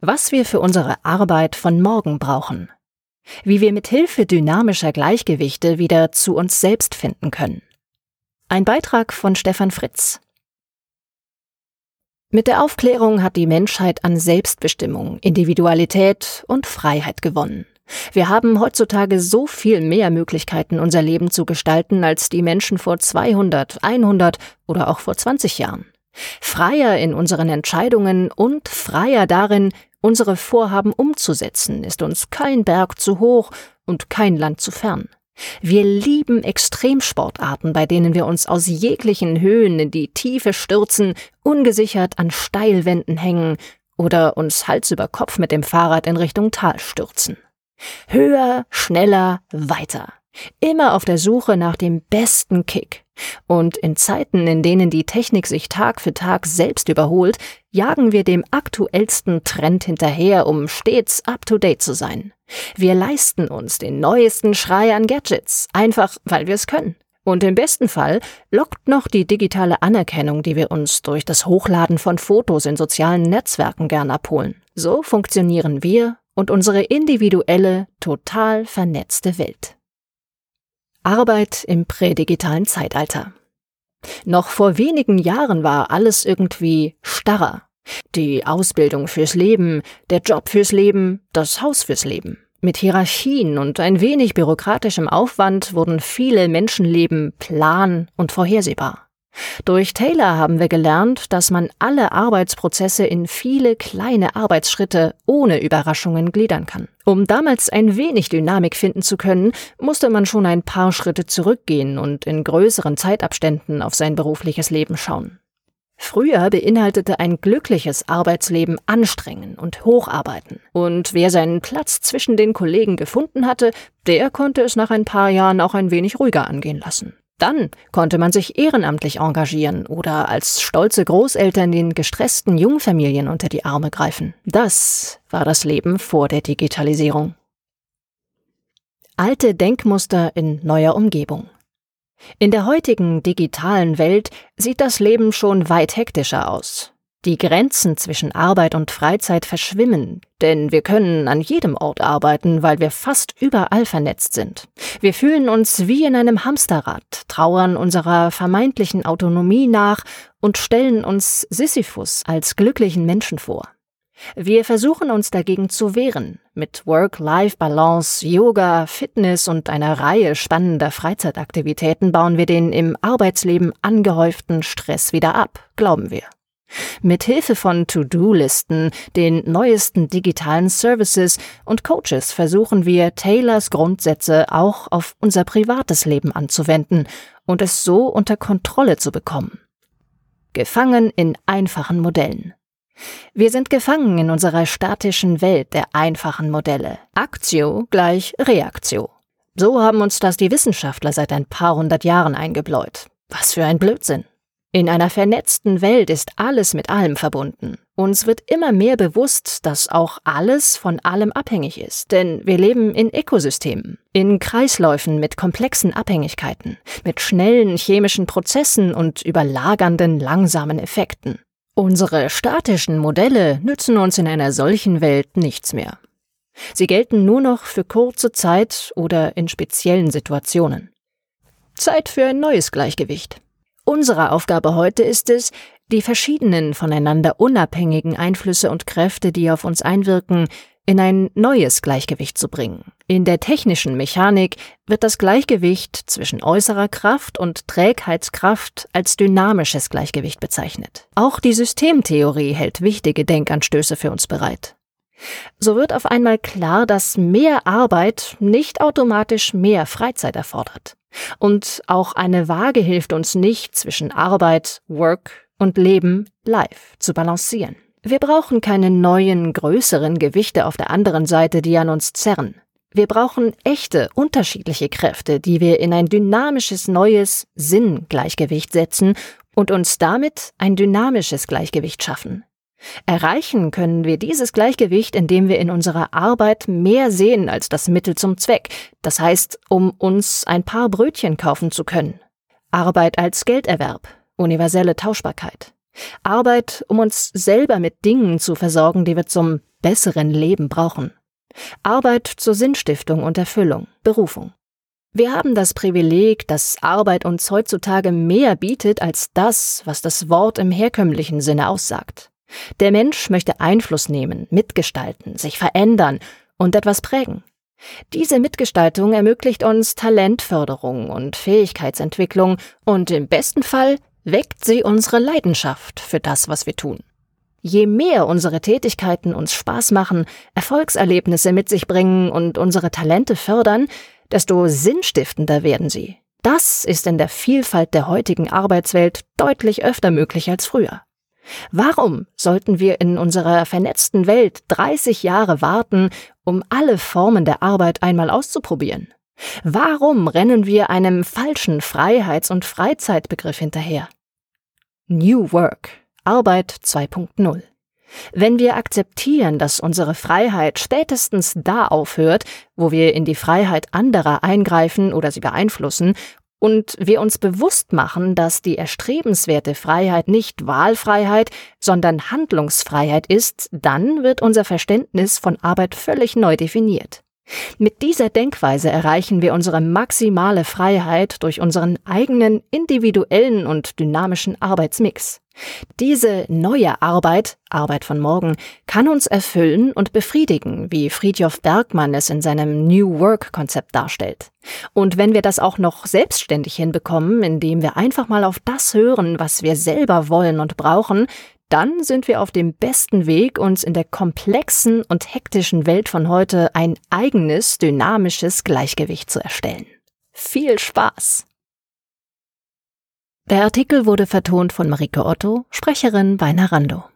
Was wir für unsere Arbeit von morgen brauchen. Wie wir mit Hilfe dynamischer Gleichgewichte wieder zu uns selbst finden können. Ein Beitrag von Stefan Fritz. Mit der Aufklärung hat die Menschheit an Selbstbestimmung, Individualität und Freiheit gewonnen. Wir haben heutzutage so viel mehr Möglichkeiten, unser Leben zu gestalten, als die Menschen vor 200, 100 oder auch vor 20 Jahren. Freier in unseren Entscheidungen und freier darin, unsere Vorhaben umzusetzen, ist uns kein Berg zu hoch und kein Land zu fern. Wir lieben Extremsportarten, bei denen wir uns aus jeglichen Höhen in die Tiefe stürzen, ungesichert an Steilwänden hängen oder uns Hals über Kopf mit dem Fahrrad in Richtung Tal stürzen. Höher, schneller, weiter. Immer auf der Suche nach dem besten Kick. Und in Zeiten, in denen die Technik sich Tag für Tag selbst überholt, jagen wir dem aktuellsten Trend hinterher, um stets up-to-date zu sein. Wir leisten uns den neuesten Schrei an Gadgets, einfach weil wir es können. Und im besten Fall lockt noch die digitale Anerkennung, die wir uns durch das Hochladen von Fotos in sozialen Netzwerken gern abholen. So funktionieren wir und unsere individuelle, total vernetzte Welt. Arbeit im prädigitalen Zeitalter. Noch vor wenigen Jahren war alles irgendwie starrer. Die Ausbildung fürs Leben, der Job fürs Leben, das Haus fürs Leben. Mit Hierarchien und ein wenig bürokratischem Aufwand wurden viele Menschenleben plan und vorhersehbar. Durch Taylor haben wir gelernt, dass man alle Arbeitsprozesse in viele kleine Arbeitsschritte ohne Überraschungen gliedern kann. Um damals ein wenig Dynamik finden zu können, musste man schon ein paar Schritte zurückgehen und in größeren Zeitabständen auf sein berufliches Leben schauen. Früher beinhaltete ein glückliches Arbeitsleben Anstrengen und Hocharbeiten. Und wer seinen Platz zwischen den Kollegen gefunden hatte, der konnte es nach ein paar Jahren auch ein wenig ruhiger angehen lassen. Dann konnte man sich ehrenamtlich engagieren oder als stolze Großeltern den gestressten Jungfamilien unter die Arme greifen. Das war das Leben vor der Digitalisierung. Alte Denkmuster in neuer Umgebung. In der heutigen digitalen Welt sieht das Leben schon weit hektischer aus. Die Grenzen zwischen Arbeit und Freizeit verschwimmen, denn wir können an jedem Ort arbeiten, weil wir fast überall vernetzt sind. Wir fühlen uns wie in einem Hamsterrad, trauern unserer vermeintlichen Autonomie nach und stellen uns Sisyphus als glücklichen Menschen vor. Wir versuchen uns dagegen zu wehren, mit Work-Life-Balance, Yoga, Fitness und einer Reihe spannender Freizeitaktivitäten bauen wir den im Arbeitsleben angehäuften Stress wieder ab, glauben wir. Mit Hilfe von To-Do-Listen, den neuesten digitalen Services und Coaches versuchen wir, Taylors Grundsätze auch auf unser privates Leben anzuwenden und es so unter Kontrolle zu bekommen. Gefangen in einfachen Modellen. Wir sind gefangen in unserer statischen Welt der einfachen Modelle. Aktio gleich Reaktio. So haben uns das die Wissenschaftler seit ein paar hundert Jahren eingebläut. Was für ein Blödsinn. In einer vernetzten Welt ist alles mit allem verbunden. Uns wird immer mehr bewusst, dass auch alles von allem abhängig ist, denn wir leben in Ökosystemen, in Kreisläufen mit komplexen Abhängigkeiten, mit schnellen chemischen Prozessen und überlagernden langsamen Effekten. Unsere statischen Modelle nützen uns in einer solchen Welt nichts mehr. Sie gelten nur noch für kurze Zeit oder in speziellen Situationen. Zeit für ein neues Gleichgewicht. Unsere Aufgabe heute ist es, die verschiedenen voneinander unabhängigen Einflüsse und Kräfte, die auf uns einwirken, in ein neues Gleichgewicht zu bringen. In der technischen Mechanik wird das Gleichgewicht zwischen äußerer Kraft und Trägheitskraft als dynamisches Gleichgewicht bezeichnet. Auch die Systemtheorie hält wichtige Denkanstöße für uns bereit. So wird auf einmal klar, dass mehr Arbeit nicht automatisch mehr Freizeit erfordert. Und auch eine Waage hilft uns nicht, zwischen Arbeit, Work und Leben, Life, zu balancieren. Wir brauchen keine neuen, größeren Gewichte auf der anderen Seite, die an uns zerren. Wir brauchen echte, unterschiedliche Kräfte, die wir in ein dynamisches, neues Sinngleichgewicht setzen und uns damit ein dynamisches Gleichgewicht schaffen. Erreichen können wir dieses Gleichgewicht, indem wir in unserer Arbeit mehr sehen als das Mittel zum Zweck, das heißt, um uns ein paar Brötchen kaufen zu können. Arbeit als Gelderwerb, universelle Tauschbarkeit. Arbeit, um uns selber mit Dingen zu versorgen, die wir zum besseren Leben brauchen. Arbeit zur Sinnstiftung und Erfüllung, Berufung. Wir haben das Privileg, dass Arbeit uns heutzutage mehr bietet als das, was das Wort im herkömmlichen Sinne aussagt. Der Mensch möchte Einfluss nehmen, mitgestalten, sich verändern und etwas prägen. Diese Mitgestaltung ermöglicht uns Talentförderung und Fähigkeitsentwicklung und im besten Fall weckt sie unsere Leidenschaft für das, was wir tun. Je mehr unsere Tätigkeiten uns Spaß machen, Erfolgserlebnisse mit sich bringen und unsere Talente fördern, desto sinnstiftender werden sie. Das ist in der Vielfalt der heutigen Arbeitswelt deutlich öfter möglich als früher. Warum sollten wir in unserer vernetzten Welt 30 Jahre warten, um alle Formen der Arbeit einmal auszuprobieren? Warum rennen wir einem falschen Freiheits- und Freizeitbegriff hinterher? New Work Arbeit 2.0 wenn wir akzeptieren, dass unsere Freiheit spätestens da aufhört, wo wir in die Freiheit anderer eingreifen oder sie beeinflussen, und wir uns bewusst machen, dass die erstrebenswerte Freiheit nicht Wahlfreiheit, sondern Handlungsfreiheit ist, dann wird unser Verständnis von Arbeit völlig neu definiert. Mit dieser Denkweise erreichen wir unsere maximale Freiheit durch unseren eigenen individuellen und dynamischen Arbeitsmix. Diese neue Arbeit, Arbeit von morgen, kann uns erfüllen und befriedigen, wie Friedjof Bergmann es in seinem New Work Konzept darstellt. Und wenn wir das auch noch selbstständig hinbekommen, indem wir einfach mal auf das hören, was wir selber wollen und brauchen, dann sind wir auf dem besten Weg, uns in der komplexen und hektischen Welt von heute ein eigenes, dynamisches Gleichgewicht zu erstellen. Viel Spaß! Der Artikel wurde vertont von Marike Otto, Sprecherin bei Narando.